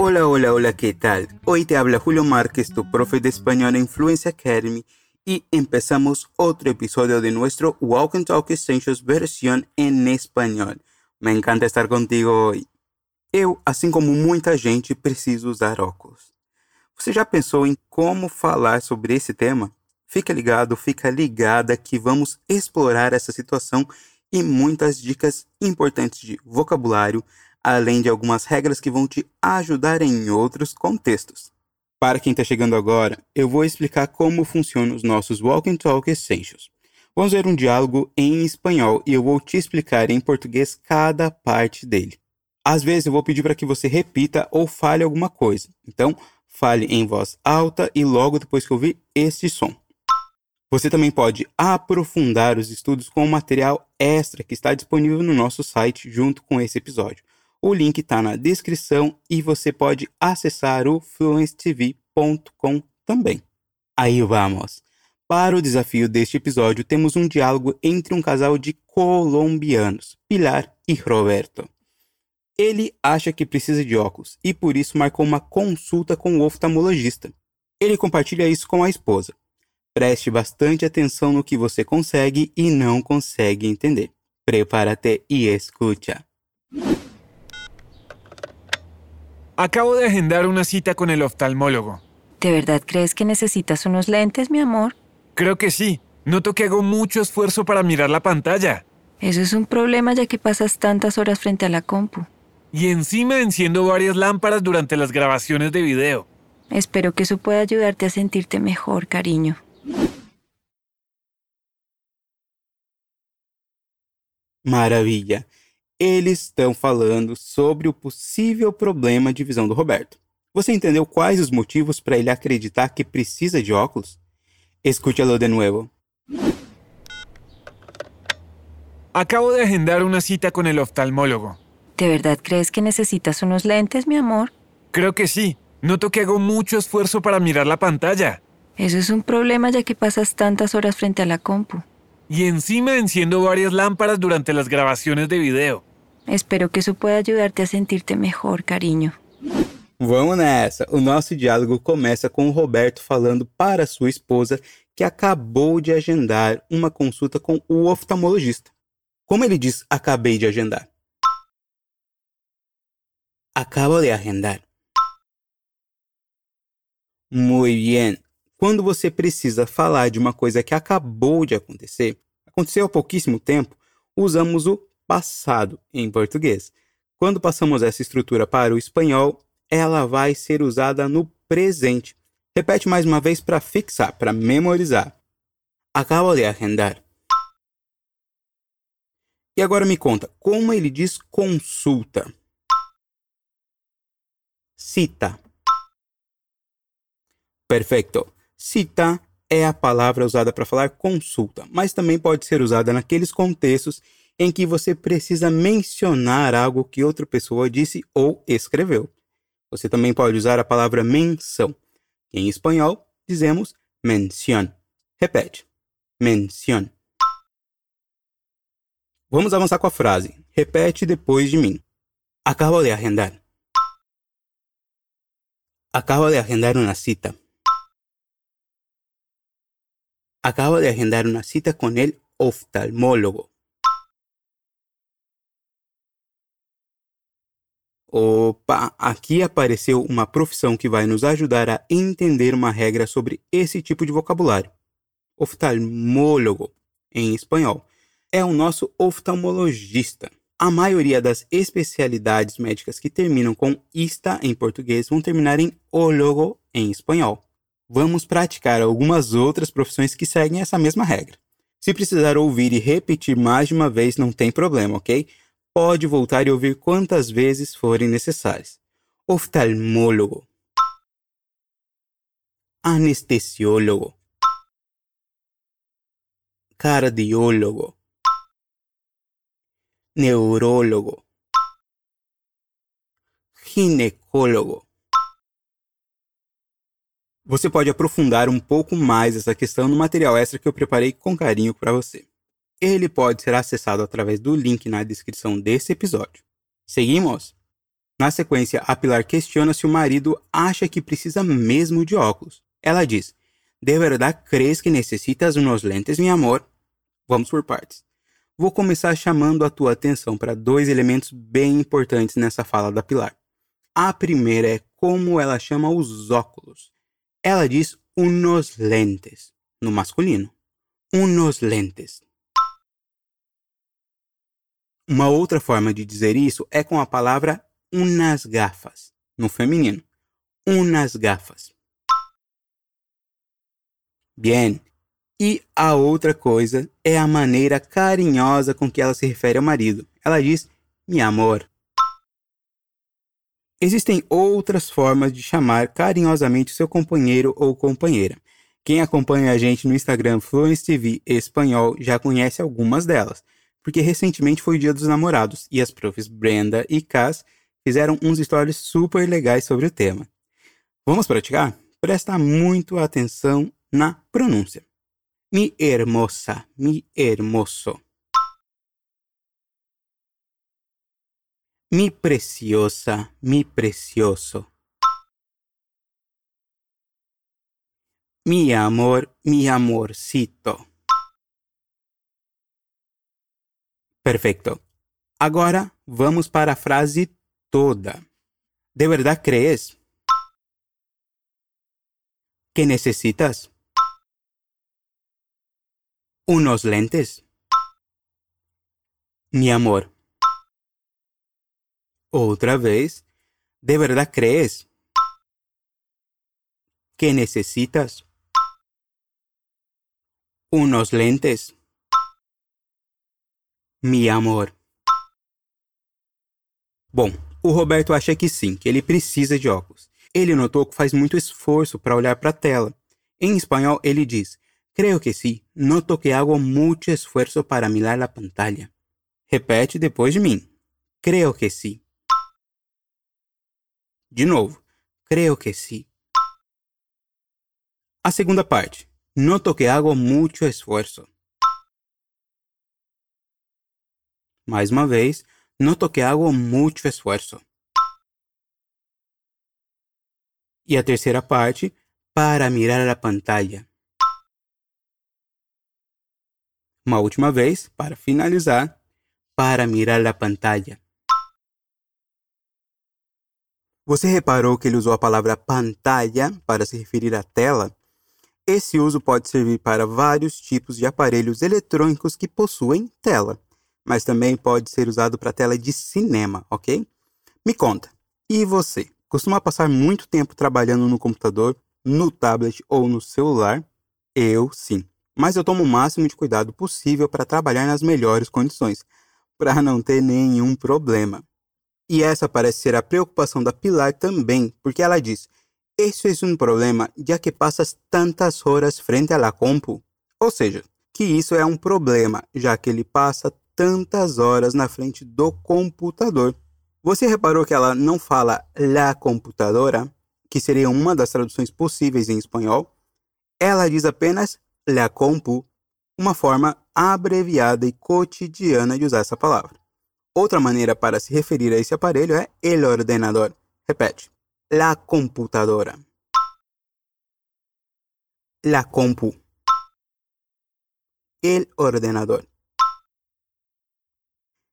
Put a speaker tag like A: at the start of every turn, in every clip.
A: Hola, hola, hola, ¿qué tal? Hoy te habla Julio Márquez, tu profe de español en Fluency Academy, y empezamos otro episodio de nuestro Walk and Talk Essentials versión em espanhol. Me encanta estar contigo hoje. Eu, assim como muita gente, preciso usar óculos. Você já pensou em como falar sobre esse tema? Fica ligado, fica ligada que vamos explorar essa situação e muitas dicas importantes de vocabulário, além de algumas regras que vão te ajudar em outros contextos. Para quem está chegando agora, eu vou explicar como funcionam os nossos Walk and Talk Essentials. Vamos ver um diálogo em espanhol e eu vou te explicar em português cada parte dele. Às vezes eu vou pedir para que você repita ou fale alguma coisa. Então, fale em voz alta e logo depois que ouvir este som. Você também pode aprofundar os estudos com o material extra que está disponível no nosso site junto com esse episódio. O link está na descrição e você pode acessar o fluencetv.com também. Aí vamos! Para o desafio deste episódio, temos um diálogo entre um casal de colombianos, Pilar e Roberto. Ele acha que precisa de óculos e por isso marcou uma consulta com o oftalmologista. Ele compartilha isso com a esposa. Preste bastante atenção no que você consegue e não consegue entender. Prepárate e escucha.
B: Acabo de agendar una cita con el oftalmólogo.
C: ¿De verdad crees que necesitas unos lentes, mi amor?
B: Creo que sí. Noto que hago mucho esfuerzo para mirar la pantalla.
C: Eso es un problema ya que pasas tantas horas frente a la compu.
B: Y encima enciendo varias lámparas durante las grabaciones de video.
C: Espero que eso pueda ayudarte a sentirte mejor, cariño.
A: Maravilha! Eles estão falando sobre o possível problema de visão do Roberto. Você entendeu quais os motivos para ele acreditar que precisa de óculos? Escúchalo de nuevo.
B: Acabo de agendar una cita con el oftalmólogo.
C: ¿De verdad crees que necesitas unos lentes, mi amor?
B: Creo que sí. Noto que hago mucho esfuerzo para mirar la pantalla.
C: Eso es un problema ya que pasas tantas horas frente a la compu.
B: Y encima enciendo varias lámparas durante las grabaciones de video.
C: Espero que eso pueda ayudarte a sentirte mejor, cariño.
A: Vamos nessa! O nosso diálogo começa com o Roberto falando para sua esposa que acabou de agendar uma consulta com o oftalmologista. Como ele diz acabei de agendar? Acabo de agendar. Muy bien. Quando você precisa falar de uma coisa que acabou de acontecer, aconteceu há pouquíssimo tempo, usamos o passado em português. Quando passamos essa estrutura para o espanhol, ela vai ser usada no presente. Repete mais uma vez para fixar, para memorizar. Acabo de agendar. E agora me conta, como ele diz consulta? Cita. Perfeito. Cita é a palavra usada para falar consulta, mas também pode ser usada naqueles contextos em que você precisa mencionar algo que outra pessoa disse ou escreveu. Você também pode usar a palavra menção. Em espanhol, dizemos mención. Repete. Mención. Vamos avançar com a frase. Repete depois de mim. Acabo de agendar. Acabo de agendar una cita. Acabo de agendar una cita con el oftalmólogo. Opa, aqui apareceu uma profissão que vai nos ajudar a entender uma regra sobre esse tipo de vocabulário. Oftalmólogo, em espanhol, é o nosso oftalmologista. A maioria das especialidades médicas que terminam com ista em português vão terminar em ólogo em espanhol. Vamos praticar algumas outras profissões que seguem essa mesma regra. Se precisar ouvir e repetir mais de uma vez, não tem problema, ok? Pode voltar e ouvir quantas vezes forem necessárias. Oftalmólogo. Anestesiólogo. Cardiólogo. Neurólogo. Ginecólogo. Você pode aprofundar um pouco mais essa questão no material extra que eu preparei com carinho para você. Ele pode ser acessado através do link na descrição desse episódio. Seguimos? Na sequência, a Pilar questiona se o marido acha que precisa mesmo de óculos. Ela diz: De verdade crees que necessitas unos lentes, meu amor? Vamos por partes. Vou começar chamando a tua atenção para dois elementos bem importantes nessa fala da Pilar. A primeira é como ela chama os óculos. Ela diz unos lentes, no masculino. Unos lentes. Uma outra forma de dizer isso é com a palavra unas gafas, no feminino. Unas gafas. Bien. E a outra coisa é a maneira carinhosa com que ela se refere ao marido. Ela diz, mi amor. Existem outras formas de chamar carinhosamente seu companheiro ou companheira. Quem acompanha a gente no Instagram Fluence TV Espanhol já conhece algumas delas, porque recentemente foi o Dia dos Namorados e as profs Brenda e Cass fizeram uns stories super legais sobre o tema. Vamos praticar? Presta muito atenção na pronúncia. Mi hermosa, mi hermoso. Mi preciosa, mi precioso. Mi amor, mi amorcito. Perfeito. Agora vamos para a frase toda. ¿De verdad crees? ¿Que necesitas? ¿Unos lentes? Mi amor. Otra vez, ¿de verdad crees que necesitas unos lentes? Mi amor. Bom, o Roberto acha que sim, que ele precisa de óculos. Ele notou que faz muito esforço para olhar para a tela. Em espanhol, ele diz: Creio que sim, noto que hago muito esforço para mirar a pantalla. Repete depois de mim. Creio que sim. De novo, creio que sim. A segunda parte. Noto que hago muito esforço. Mais uma vez, noto que hago muito esforço. E a terceira parte, para mirar a pantalla. Uma última vez, para finalizar, para mirar a pantalla. Você reparou que ele usou a palavra pantalla para se referir à tela? Esse uso pode servir para vários tipos de aparelhos eletrônicos que possuem tela, mas também pode ser usado para tela de cinema, ok? Me conta, e você? Costuma passar muito tempo trabalhando no computador, no tablet ou no celular? Eu sim. Mas eu tomo o máximo de cuidado possível para trabalhar nas melhores condições, para não ter nenhum problema. E essa parece ser a preocupação da Pilar também, porque ela diz: Isso é um problema, já que passas tantas horas frente à compu. Ou seja, que isso é um problema, já que ele passa tantas horas na frente do computador. Você reparou que ela não fala la computadora, que seria uma das traduções possíveis em espanhol? Ela diz apenas la compu, uma forma abreviada e cotidiana de usar essa palavra. Outra maneira para se referir a esse aparelho é el ordenador. Repete. La computadora. La compu. El ordenador.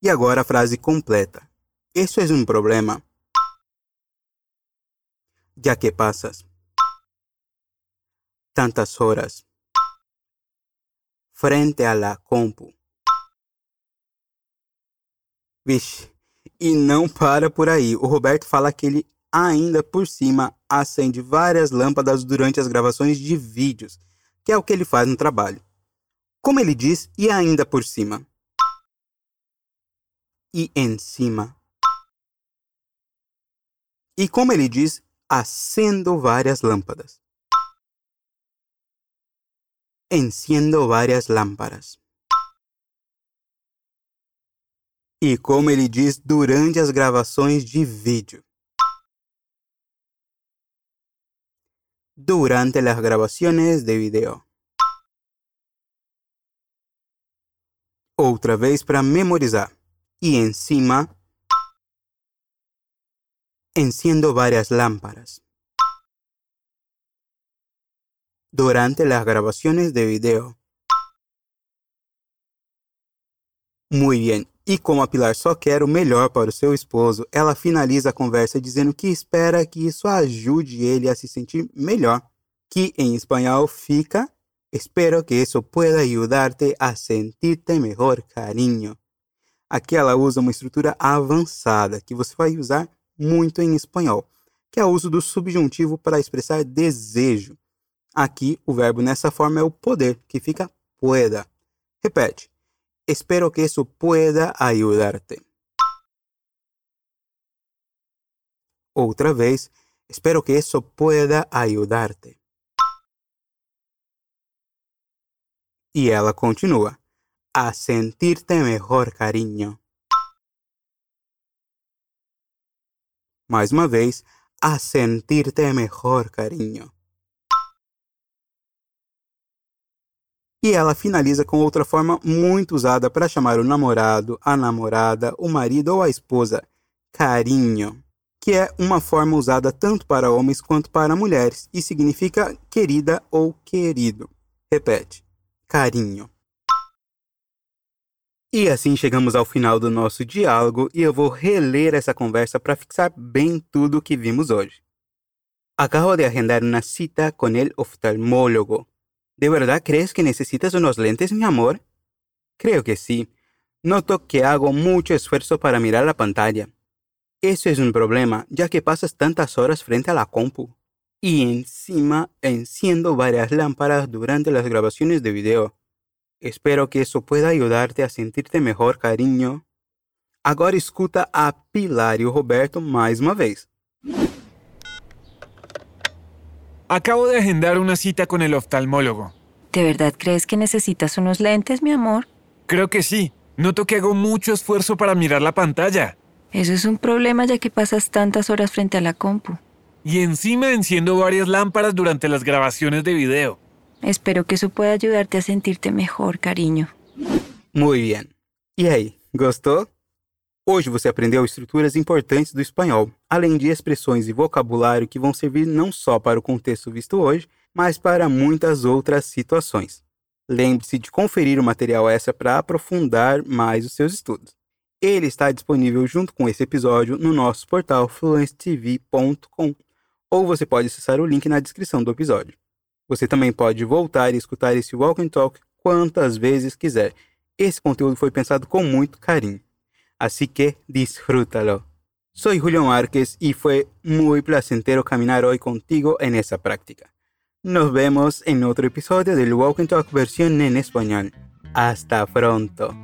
A: E agora a frase completa. Isso é um problema. Já que passas tantas horas frente a la compu Vixe, e não para por aí. O Roberto fala que ele ainda por cima acende várias lâmpadas durante as gravações de vídeos, que é o que ele faz no trabalho. Como ele diz, e ainda por cima. E em cima. E como ele diz, acendo várias lâmpadas. Enciendo várias lâmpadas. E como ele diz durante as gravações de vídeo. Durante las grabaciones de video. Outra vez para memorizar. E em cima Enciendo varias lámparas. Durante las grabaciones de video. Muy bien. E como a Pilar só quer o melhor para o seu esposo, ela finaliza a conversa dizendo que espera que isso ajude ele a se sentir melhor. Que em espanhol fica: Espero que isso pueda ayudarte a sentirte mejor, cariño. Aqui ela usa uma estrutura avançada que você vai usar muito em espanhol, que é o uso do subjuntivo para expressar desejo. Aqui, o verbo nessa forma é o poder, que fica pueda. Repete. Espero que isso pueda ayudarte. Outra vez. Espero que isso pueda ayudarte. E ela continua. A sentirte mejor, cariño. Mais uma vez, a sentirte mejor, cariño. E ela finaliza com outra forma muito usada para chamar o namorado, a namorada, o marido ou a esposa, carinho, que é uma forma usada tanto para homens quanto para mulheres e significa querida ou querido. Repete: carinho. E assim chegamos ao final do nosso diálogo e eu vou reler essa conversa para fixar bem tudo o que vimos hoje. Acabo de agendar uma cita com el oftalmólogo. ¿De verdad crees que necesitas unos lentes, mi amor? Creo que sí. Noto que hago mucho esfuerzo para mirar la pantalla. Eso es un problema, ya que pasas tantas horas frente a la compu. Y encima enciendo varias lámparas durante las grabaciones de video. Espero que isso pueda ayudarte a sentirte mejor, carinho. Agora escuta a Pilar e o Roberto mais uma vez.
B: Acabo de agendar una cita con el oftalmólogo.
C: ¿De verdad crees que necesitas unos lentes, mi amor?
B: Creo que sí. Noto que hago mucho esfuerzo para mirar la pantalla.
C: Eso es un problema ya que pasas tantas horas frente a la compu.
B: Y encima enciendo varias lámparas durante las grabaciones de video.
C: Espero que isso pueda ayudarte a sentirte mejor, carinho.
A: Muito bem. E aí, gostou? Hoje você aprendeu estruturas importantes do espanhol, além de expressões e vocabulário que vão servir não só para o contexto visto hoje, mas para muitas outras situações. Lembre-se de conferir o material extra para aprofundar mais os seus estudos. Ele está disponível junto com esse episódio no nosso portal fluencetv.com, ou você pode acessar o link na descrição do episódio. Você também pode voltar e escutar esse Walk and Talk quantas vezes quiser. Esse conteúdo foi pensado com muito carinho. Así que disfrútalo. Soy Julio Márquez y fue muy placentero caminar hoy contigo en esa práctica. Nos vemos en otro episodio del Walk and Talk versión en español. Hasta pronto.